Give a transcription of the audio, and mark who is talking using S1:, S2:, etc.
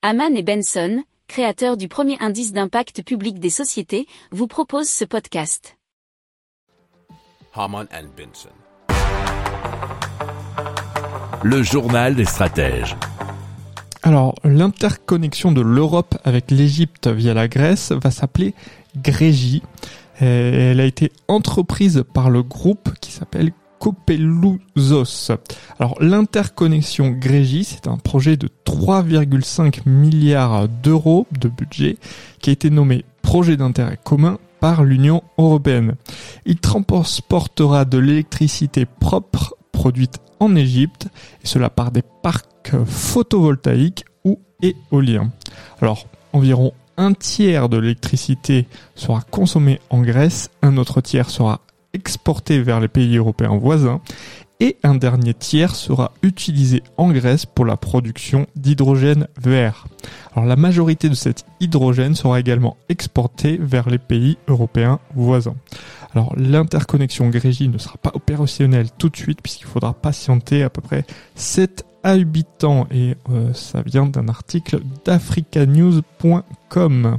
S1: Haman et Benson, créateurs du premier indice d'impact public des sociétés, vous proposent ce podcast.
S2: Haman and Benson.
S3: Le journal des stratèges.
S4: Alors, l'interconnexion de l'Europe avec l'Égypte via la Grèce va s'appeler Grégie. Elle a été entreprise par le groupe qui s'appelle Copelouzos. Alors l'interconnexion Grégie, c'est un projet de 3,5 milliards d'euros de budget qui a été nommé projet d'intérêt commun par l'Union européenne. Il transportera de l'électricité propre produite en Égypte, et cela par des parcs photovoltaïques ou éoliens. Alors, environ un tiers de l'électricité sera consommée en Grèce, un autre tiers sera exporté vers les pays européens voisins et un dernier tiers sera utilisé en Grèce pour la production d'hydrogène vert. Alors la majorité de cet hydrogène sera également exporté vers les pays européens voisins. Alors l'interconnexion Grégie ne sera pas opérationnelle tout de suite puisqu'il faudra patienter à peu près 7 à 8 ans et euh, ça vient d'un article d'africanews.com.